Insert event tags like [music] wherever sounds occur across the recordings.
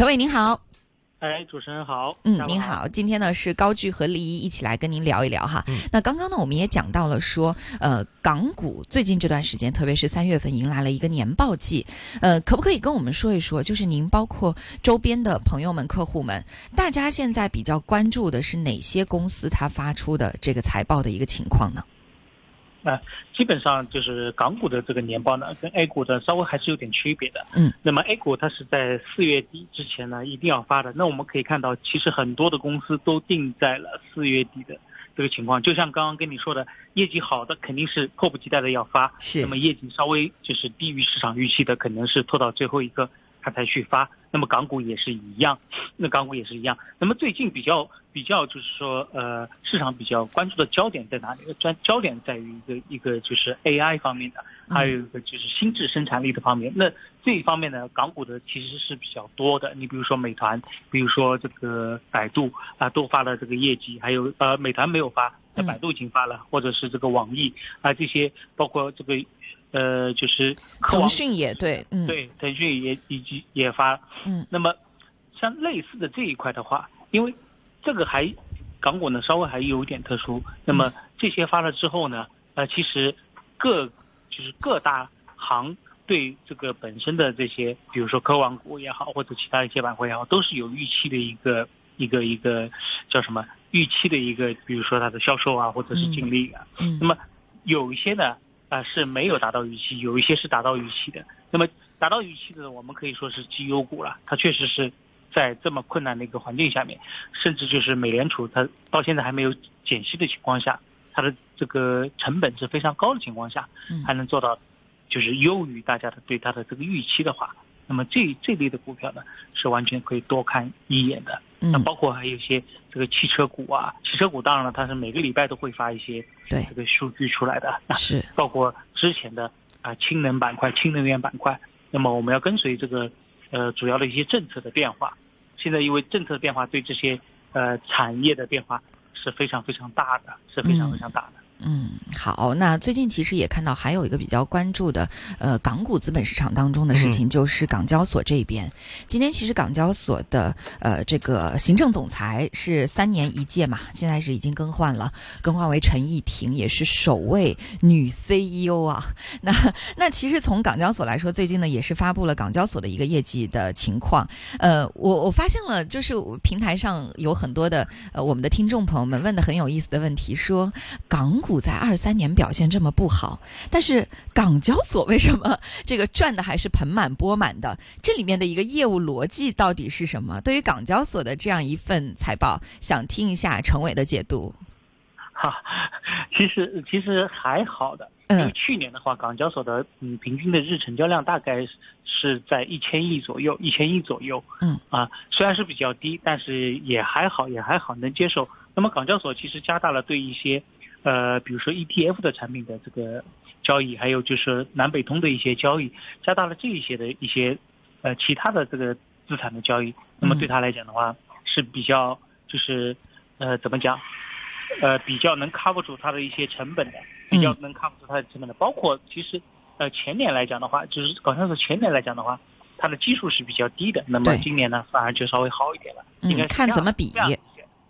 陈伟您好。哎，主持人好。嗯，您好。今天呢是高聚和丽一一起来跟您聊一聊哈。嗯那刚刚呢我们也讲到了说，呃，港股最近这段时间，特别是三月份迎来了一个年报季，呃，可不可以跟我们说一说，就是您包括周边的朋友们、客户们，大家现在比较关注的是哪些公司它发出的这个财报的一个情况呢？啊、基本上就是港股的这个年报呢，跟 A 股的稍微还是有点区别的。嗯，那么 A 股它是在四月底之前呢一定要发的。那我们可以看到，其实很多的公司都定在了四月底的这个情况。就像刚刚跟你说的，业绩好的肯定是迫不及待的要发，是那么业绩稍微就是低于市场预期的，可能是拖到最后一个它才去发。那么港股也是一样，那港股也是一样。那么最近比较比较就是说，呃，市场比较关注的焦点在哪里？专焦点在于一个一个就是 AI 方面的，还有一个就是心智生产力的方面。那这一方面呢，港股的其实是比较多的。你比如说美团，比如说这个百度啊，都发了这个业绩，还有呃，美团没有发，那百度已经发了，或者是这个网易啊，这些包括这个呃，就是腾讯也对，嗯，，对，腾讯也以及也发，嗯。那么像类似的这一块的话，因为这个还港股呢稍微还有一点特殊，那么这些发了之后呢，呃，其实各就是各大行对这个本身的这些，比如说科网股也好，或者其他一些板块也好，都是有预期的一个一个一个叫什么预期的一个，比如说它的销售啊，或者是净利啊，嗯那么有一些呢，啊、是没有达到预期，有一些是达到预期的。那么达到预期的，我们可以说是绩优股了。它确实是在这么困难的一个环境下面，甚至就是美联储它到现在还没有减息的情况下，它的这个成本是非常高的情况下，嗯还能做到就是优于大家的对它的这个预期的话，那么这这类的股票呢，是完全可以多看一眼的。那嗯，包括还有一些这个汽车股啊，汽车股当然了，它是每个礼拜都会发一些对这个数据出来的，啊是，包括之前的啊氢能板块、氢能源板块。那么我们要跟随这个呃主要的一些政策的变化。现在因为政策的变化，对这些呃产业的变化是非常非常大的，是非常非常大的。嗯，好，那最近其实也看到还有一个比较关注的，呃，港股资本市场当中的事情，就是港交所这边。今天其实港交所的呃这个行政总裁是三年一届嘛，现在是已经更换了，更换为陈义婷，也是首位女 CEO 啊。[laughs] 那那其实从港交所来说，最近呢也是发布了港交所的一个业绩的情况。呃，我我发现了，就是平台上有很多的呃我们的听众朋友们问的很有意思的问题，说港股在二三年表现这么不好，但是港交所为什么 [laughs] 这个赚的还是盆满钵满的？这里面的一个业务逻辑到底是什么？对于港交所的这样一份财报，想听一下陈伟的解读。哈，其实其实还好的，因为嗯去年的话，港交所的嗯平均的日成交量大概是在一千亿左右，一千亿左右。嗯啊，虽然是比较低，但是也还好，也还好，能接受。那么港交所其实加大了对一些呃，比如说 ETF 的产品的这个交易，还有就是南北通的一些交易，加大了这一些的一些呃其他的这个资产的交易。那么对他来讲的话，是比较就是呃怎么讲？呃，比较能 cover 住它的一些成本的，比较能 cover 住它的成本的，包括其实呃前年来讲的话，就是好像是前年来讲的话，它的基数是比较低的，那么今年呢反而就稍微好一点了，应该嗯，看怎么比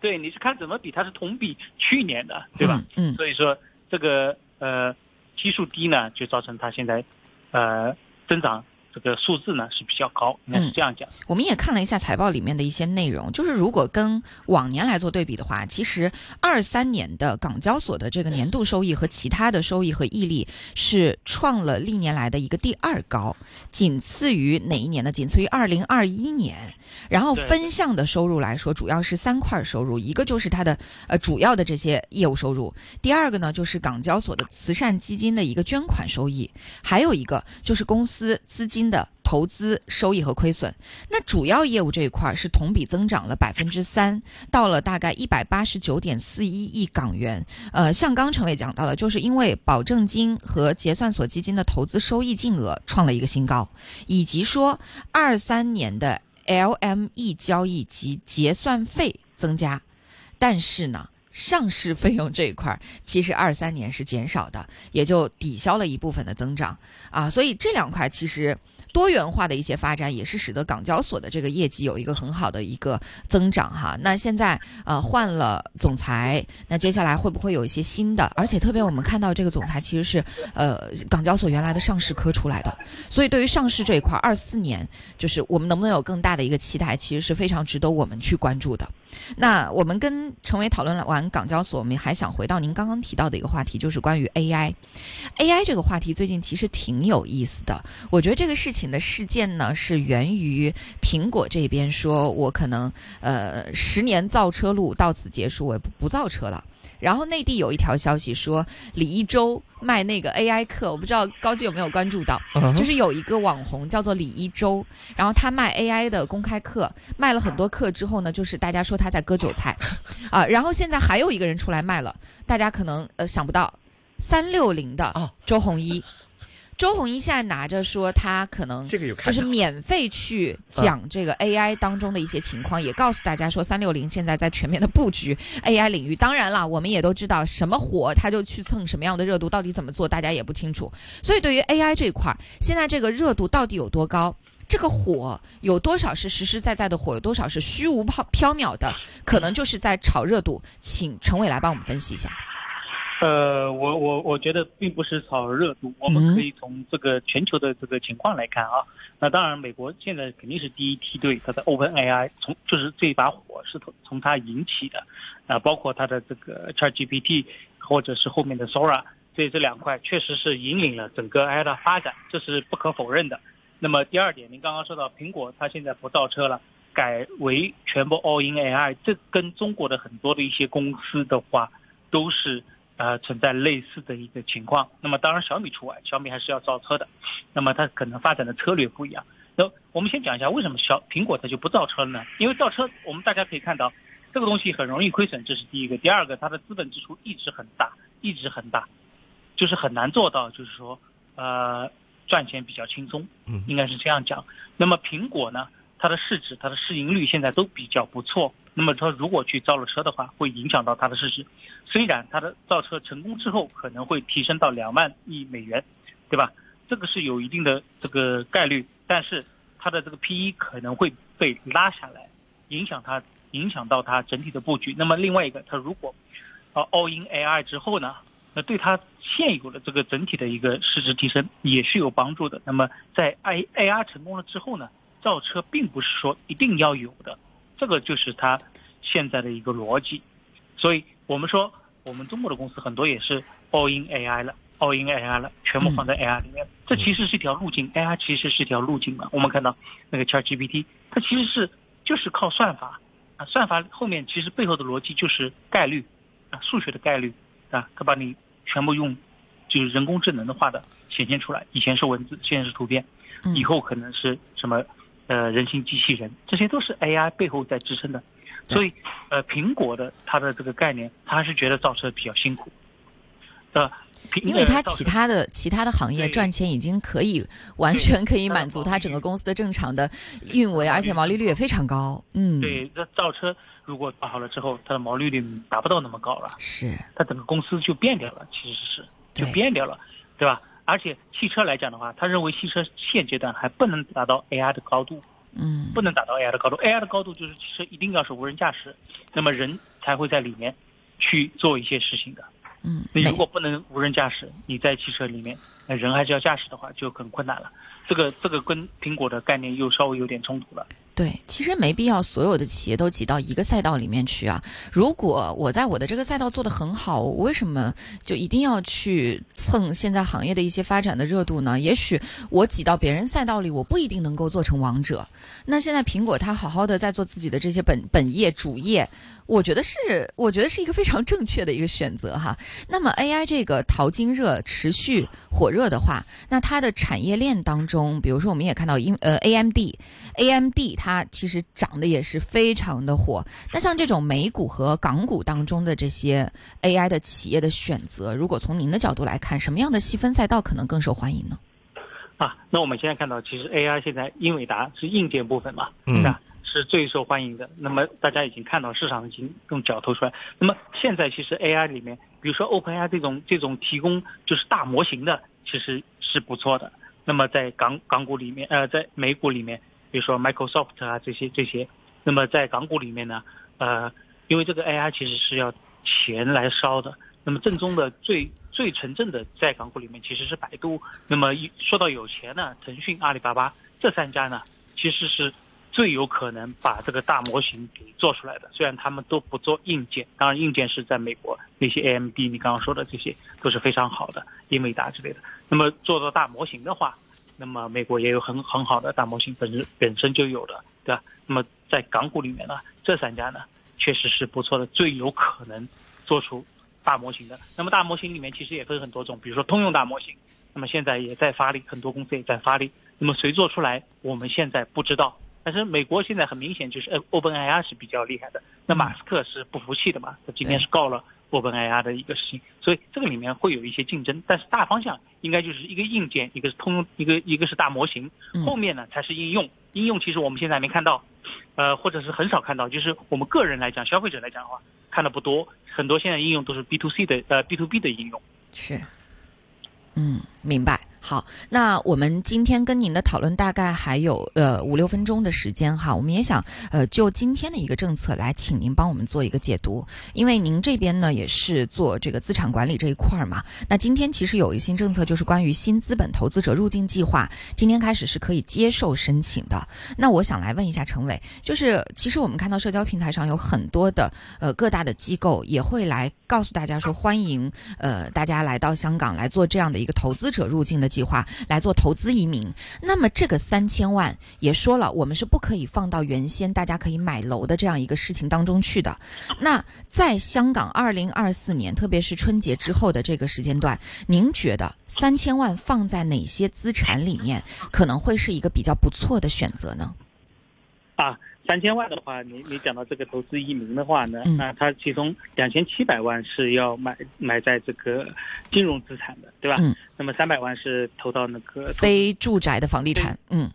对，你是看怎么比，它是同比去年的，对吧？嗯？嗯，所以说这个呃基数低呢，就造成它现在呃增长这个数字呢是比较高，应该是这样讲。我们也看了一下财报里面的一些内容，就是如果跟往年来做对比的话，其实二三年的港交所的这个年度收益和其他的收益和溢利是创了历年来的一个第二高，仅次于哪一年呢？仅次于二零二一年。然后分项的收入来说，主要是三块收入，一个就是它的呃主要的这些业务收入，第二个呢就是港交所的慈善基金的一个捐款收益，还有一个就是公司资金新的投资收益和亏损。那主要业务这一块是同比增长了百分之三，到了大概一百八十九点四一亿港元。呃，像刚陈伟讲到的，就是因为保证金和结算所基金的投资收益净额创了一个新高，以及说二三年的 LME 交易及结算费增加，但是呢。上市费用这一块，其实二三年是减少的，也就抵消了一部分的增长啊。所以这两块其实多元化的一些发展，也是使得港交所的这个业绩有一个很好的一个增长哈。那现在呃换了总裁，那接下来会不会有一些新的？而且特别我们看到这个总裁其实是呃港交所原来的上市科出来的，所以对于上市这一块，二四年就是我们能不能有更大的一个期待，其实是非常值得我们去关注的。那我们跟陈伟讨论完港交所，我们还想回到您刚刚提到的一个话题，就是关于 AI。AI 这个话题最近其实挺有意思的。我觉得这个事情的事件呢，是源于苹果这边说，我可能呃十年造车路到此结束，我不不造车了。然后内地有一条消息说，李一周卖那个 AI 课，我不知道高级有没有关注到，就是有一个网红叫做李一周，然后他卖 AI 的公开课，卖了很多课之后呢，就是大家说他在割韭菜，[laughs] 啊，然后现在还有一个人出来卖了，大家可能呃想不到，三六零的周鸿祎。周鸿祎现在拿着说，他可能就是免费去讲这个 AI 当中的一些情况，也告诉大家说，三六零现在在全面的布局 AI 领域。当然了，我们也都知道，什么火他就去蹭什么样的热度，到底怎么做，大家也不清楚。所以，对于 AI 这一块，现在这个热度到底有多高？这个火有多少是实实在在的火，有多少是虚无缥缥缈的？可能就是在炒热度。请陈伟来帮我们分析一下。呃，我我我觉得并不是炒热度，我们可以从这个全球的这个情况来看啊。那当然，美国现在肯定是第一梯队，它的 Open AI 从就是这一把火是从从它引起的，啊，包括它的这个 ChatGPT 或者是后面的 Sora，这这两块确实是引领了整个 AI 的发展，这是不可否认的。那么第二点，您刚刚说到苹果它现在不造车了，改为全部 All in AI，这跟中国的很多的一些公司的话都是。呃，存在类似的一个情况，那么当然小米除外，小米还是要造车的，那么它可能发展的策略不一样。那我们先讲一下为什么小苹果它就不造车了呢？因为造车，我们大家可以看到，这个东西很容易亏损，这是第一个。第二个，它的资本支出一直很大，一直很大，就是很难做到，就是说，呃，赚钱比较轻松，应该是这样讲。那么苹果呢，它的市值、它的市盈率现在都比较不错。那么他，如果去造了车的话，会影响到它的市值。虽然它的造车成功之后可能会提升到两万亿美元，对吧？这个是有一定的这个概率，但是它的这个 PE 可能会被拉下来，影响它，影响到它整体的布局。那么另外一个，它如果啊 all in AI 之后呢，那对它现有的这个整体的一个市值提升也是有帮助的。那么在 I AI 成功了之后呢，造车并不是说一定要有的。这个就是它现在的一个逻辑，所以我们说我们中国的公司很多也是 all in AI 了，all in AI 了，全部放在 AI 里面。这其实是一条路径，AI 其实是一条路径嘛。我们看到那个 ChatGPT，它其实是就是靠算法啊，算法后面其实背后的逻辑就是概率啊，数学的概率啊，它把你全部用就是人工智能的话的显现出来。以前是文字，现在是图片，以后可能是什么？呃，人形机器人，这些都是 AI 背后在支撑的，所以，呃，苹果的它的这个概念，它还是觉得造车比较辛苦，呃，因为它其他的其他的行业赚钱已经可以完全可以满足它整个公司的正常的运维，而且毛利率也非常高。嗯，对，那造车如果搞好了之后，它的毛利率达不到那么高了，是，它整个公司就变掉了，其实是就变掉了，对吧？而且汽车来讲的话，他认为汽车现阶段还不能达到 AI 的高度，嗯，不能达到 AI 的高度。AI 的高度就是汽车一定要是无人驾驶，那么人才会在里面去做一些事情的。嗯，你如果不能无人驾驶，你在汽车里面，那人还是要驾驶的话，就很困难了。这个这个跟苹果的概念又稍微有点冲突了。对，其实没必要所有的企业都挤到一个赛道里面去啊。如果我在我的这个赛道做得很好，我为什么就一定要去蹭现在行业的一些发展的热度呢？也许我挤到别人赛道里，我不一定能够做成王者。那现在苹果它好好的在做自己的这些本本业主业。我觉得是，我觉得是一个非常正确的一个选择哈。那么 AI 这个淘金热持续火热的话，那它的产业链当中，比如说我们也看到，英呃 AMD，AMD 它其实涨得也是非常的火。那像这种美股和港股当中的这些 AI 的企业的选择，如果从您的角度来看，什么样的细分赛道可能更受欢迎呢？啊，那我们现在看到，其实 AI 现在英伟达是硬件部分嘛，嗯。是是最受欢迎的。那么大家已经看到市场已经用脚投出来。那么现在其实 AI 里面，比如说 OpenAI 这种这种提供就是大模型的，其实是不错的。那么在港港股里面，呃，在美股里面，比如说 Microsoft 啊这些这些，那么在港股里面呢，呃，因为这个 AI 其实是要钱来烧的，那么正宗的最最纯正的在港股里面其实是百度。那么一说到有钱呢，腾讯、阿里巴巴这三家呢，其实是。最有可能把这个大模型给做出来的，虽然他们都不做硬件，当然硬件是在美国那些 AMD，你刚刚说的这些都是非常好的，英伟达之类的。那么做到大模型的话，那么美国也有很很好的大模型本身本身就有的，对吧？那么在港股里面呢，这三家呢确实是不错的，最有可能做出大模型的。那么大模型里面其实也分很多种，比如说通用大模型，那么现在也在发力，很多公司也在发力。那么谁做出来，我们现在不知道。但是美国现在很明显就是 OpenAI 是比较厉害的，那马斯克是不服气的嘛？他今天是告了 OpenAI 的一个事情，所以这个里面会有一些竞争，但是大方向应该就是一个硬件，一个是通用，一个一个是大模型，后面呢才是应用。应用其实我们现在还没看到，呃，或者是很少看到，就是我们个人来讲，消费者来讲的话，看的不多，很多现在应用都是 B to C 的，呃，B to B 的应用。是，嗯，明白。好，那我们今天跟您的讨论大概还有呃五六分钟的时间哈，我们也想呃就今天的一个政策来请您帮我们做一个解读，因为您这边呢也是做这个资产管理这一块儿嘛。那今天其实有一新政策，就是关于新资本投资者入境计划，今天开始是可以接受申请的。那我想来问一下陈伟，就是其实我们看到社交平台上有很多的呃各大的机构也会来告诉大家说，欢迎呃大家来到香港来做这样的一个投资者入境的。计划来做投资移民，那么这个三千万也说了，我们是不可以放到原先大家可以买楼的这样一个事情当中去的。那在香港二零二四年，特别是春节之后的这个时间段，您觉得三千万放在哪些资产里面可能会是一个比较不错的选择呢？啊。三千万的话，你你讲到这个投资移民的话呢，那它其中两千七百万是要买买在这个金融资产的，对吧？嗯。那么三百万是投到那个非住宅的房地产，嗯。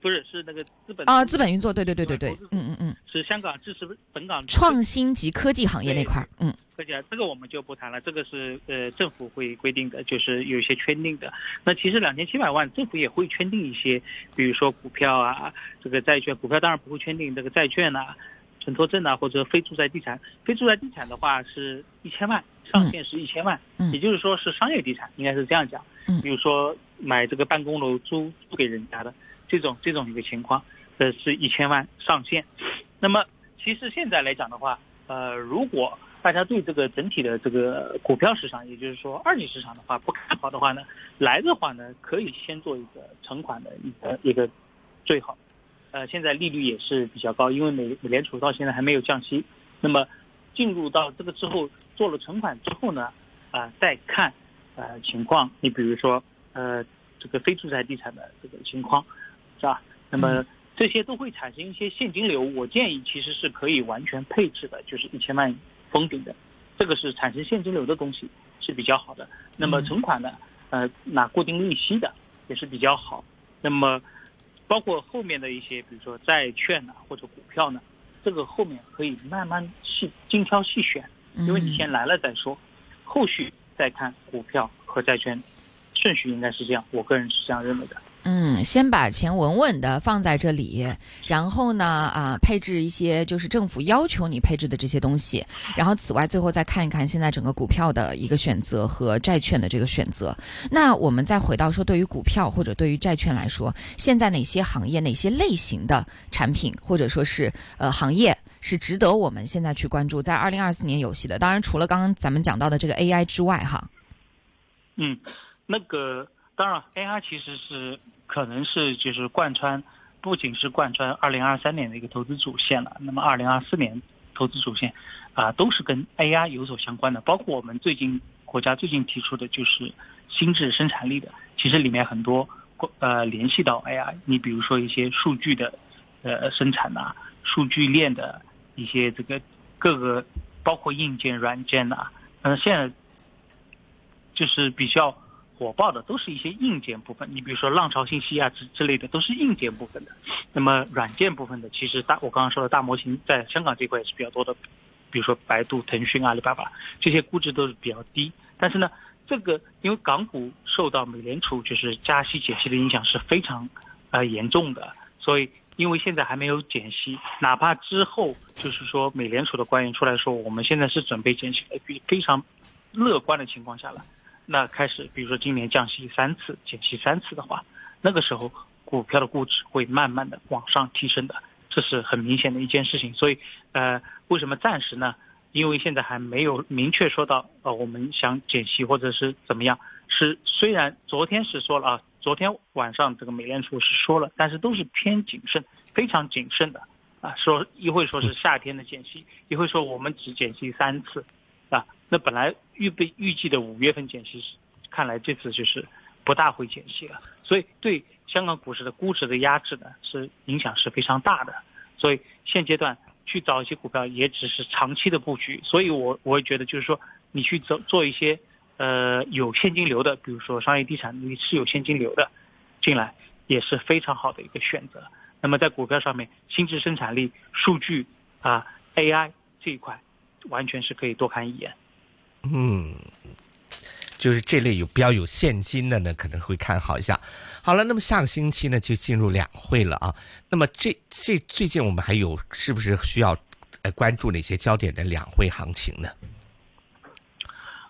不是，是那个资本啊，资本运作，对对对对对，嗯嗯嗯，是香港支持本港创新及科技行业那块儿，嗯，科技啊，这个我们就不谈了，这个是呃政府会规定的，就是有一些圈定的。那其实两千七百万，政府也会圈定一些，比如说股票啊，这个债券，股票当然不会圈定这个债券啊、承托证啊或者非住宅地产。非住宅地产的话是一千万，上限是一千万，也就是说是商业地产，应该是这样讲。嗯，比如说买这个办公楼租租给人家的。这种这种一个情况，呃，是一千万上限。那么，其实现在来讲的话，呃，如果大家对这个整体的这个股票市场，也就是说二级市场的话不看好的话呢，来的话呢，可以先做一个存款的一个一个最好。呃，现在利率也是比较高，因为美美联储到现在还没有降息。那么，进入到这个之后，做了存款之后呢，啊，再看呃情况。你比如说，呃，这个非住宅地产的这个情况。是吧？那么这些都会产生一些现金流。我建议其实是可以完全配置的，就是一千万封顶的，这个是产生现金流的东西是比较好的。那么存款呢？呃，拿固定利息的也是比较好。那么包括后面的一些，比如说债券呢或者股票呢，这个后面可以慢慢细精挑细选，因为你先来了再说，后续再看股票和债券，顺序应该是这样。我个人是这样认为的。嗯，先把钱稳稳的放在这里，然后呢，啊，配置一些就是政府要求你配置的这些东西，然后此外最后再看一看现在整个股票的一个选择和债券的这个选择。那我们再回到说，对于股票或者对于债券来说，现在哪些行业、哪些类型的产品或者说是呃行业是值得我们现在去关注，在二零二四年有戏的？当然，除了刚刚咱们讲到的这个 AI 之外，哈。嗯，那个。当然，AI 其实是可能是就是贯穿，不仅是贯穿二零二三年的一个投资主线了。那么二零二四年投资主线，啊，都是跟 AI 有所相关的。包括我们最近国家最近提出的就是心智生产力的，其实里面很多呃联系到 AI。你比如说一些数据的呃生产呐，数据链的一些这个各个包括硬件、软件呐，嗯，现在就是比较。火爆的都是一些硬件部分，你比如说浪潮信息啊之之类的，都是硬件部分的。那么软件部分的，其实大我刚刚说的大模型在香港这块也是比较多的，比如说百度、腾讯、阿里巴巴这些估值都是比较低。但是呢，这个因为港股受到美联储就是加息减息的影响是非常呃严重的，所以因为现在还没有减息，哪怕之后就是说美联储的官员出来说我们现在是准备减息，比非常乐观的情况下了，那开始比如说今年降息三次、减息三次的话，那个时候股票的估值会慢慢的往上提升的，这是很明显的一件事情。所以呃，为什么暂时呢？因为现在还没有明确说到，呃，我们想减息或者是怎么样。是虽然昨天是说了啊，昨天晚上这个美联储是说了，但是都是偏谨慎，非常谨慎的啊。说一会说是夏天的减息，一会说我们只减息三次，啊，那本来预备预计的五月份减息，看来这次就是不大会减息了。所以对香港股市的估值的压制呢，是影响是非常大的。所以现阶段。去找一些股票也只是长期的布局，所以我我也觉得就是说，你去做做一些呃有现金流的，比如说商业地产，你是有现金流的进来，也是非常好的一个选择。那么在股票上面，新质生产力、数据啊、AI 这一块，完全是可以多看一眼。嗯。就是这类有比较有现金的呢，可能会看好一下。好了，那么下个星期呢就进入两会了啊。那么这这最近我们还有是不是需要呃关注哪些焦点的两会行情呢？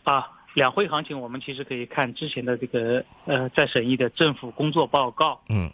啊，两会行情我们其实可以看之前的这个呃在审议的政府工作报告。嗯。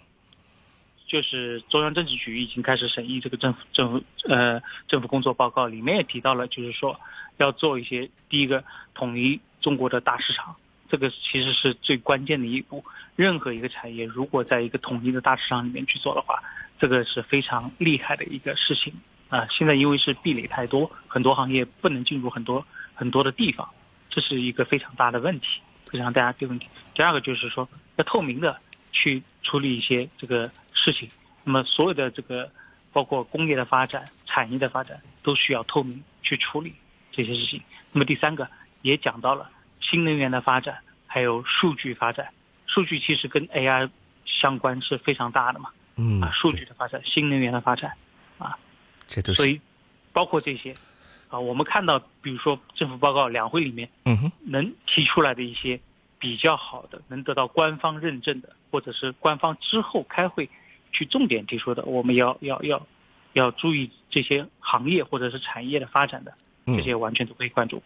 就是中央政治局已经开始审议这个政府政府呃政府工作报告，里面也提到了，就是说要做一些第一个统一。中国的大市场，这个其实是最关键的一步。任何一个产业如果在一个统一的大市场里面去做的话，这个是非常厉害的一个事情啊。现在因为是壁垒太多，很多行业不能进入很多很多的地方，这是一个非常大的问题，非常大的问题。第二个就是说要透明的去处理一些这个事情，那么所有的这个包括工业的发展、产业的发展都需要透明去处理这些事情。那么第三个。也讲到了新能源的发展，还有数据发展。数据其实跟 AI 相关是非常大的嘛。嗯。啊，数据的发展，新能源的发展，啊，这都是。所以，包括这些，啊，我们看到，比如说政府报告两会里面，嗯哼，能提出来的一些比较好的，能得到官方认证的，或者是官方之后开会去重点提出的，我们要要要要注意这些行业或者是产业的发展的，这些完全都可以关注。